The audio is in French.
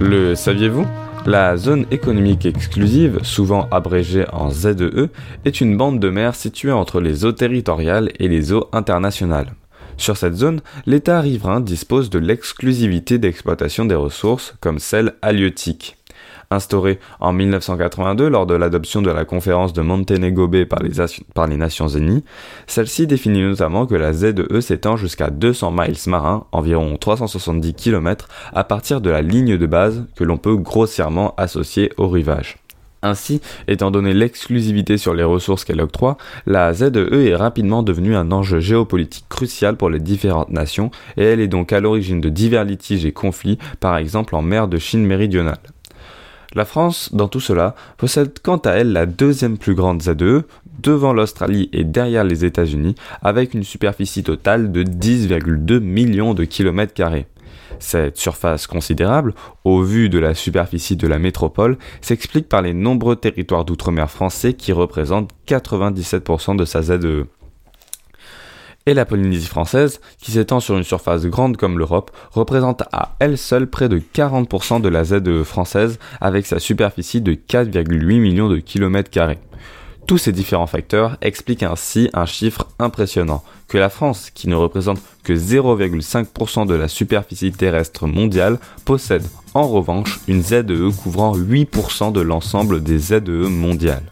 Le saviez-vous? La zone économique exclusive, souvent abrégée en ZEE, est une bande de mer située entre les eaux territoriales et les eaux internationales. Sur cette zone, l'État riverain dispose de l'exclusivité d'exploitation des ressources, comme celles halieutiques. Instaurée en 1982 lors de l'adoption de la conférence de Monténégro Bay par les, par les Nations Unies, celle-ci définit notamment que la ZEE s'étend jusqu'à 200 miles marins, environ 370 km, à partir de la ligne de base que l'on peut grossièrement associer au rivage. Ainsi, étant donné l'exclusivité sur les ressources qu'elle octroie, la ZEE est rapidement devenue un enjeu géopolitique crucial pour les différentes nations et elle est donc à l'origine de divers litiges et conflits, par exemple en mer de Chine méridionale. La France, dans tout cela, possède quant à elle la deuxième plus grande ZEE, devant l'Australie et derrière les États-Unis, avec une superficie totale de 10,2 millions de kilomètres carrés. Cette surface considérable, au vu de la superficie de la métropole, s'explique par les nombreux territoires d'outre-mer français qui représentent 97% de sa ZEE et la Polynésie française, qui s'étend sur une surface grande comme l'Europe, représente à elle seule près de 40% de la ZE française avec sa superficie de 4,8 millions de kilomètres carrés. Tous ces différents facteurs expliquent ainsi un chiffre impressionnant, que la France, qui ne représente que 0,5% de la superficie terrestre mondiale, possède en revanche une ZE couvrant 8% de l'ensemble des ZE mondiales.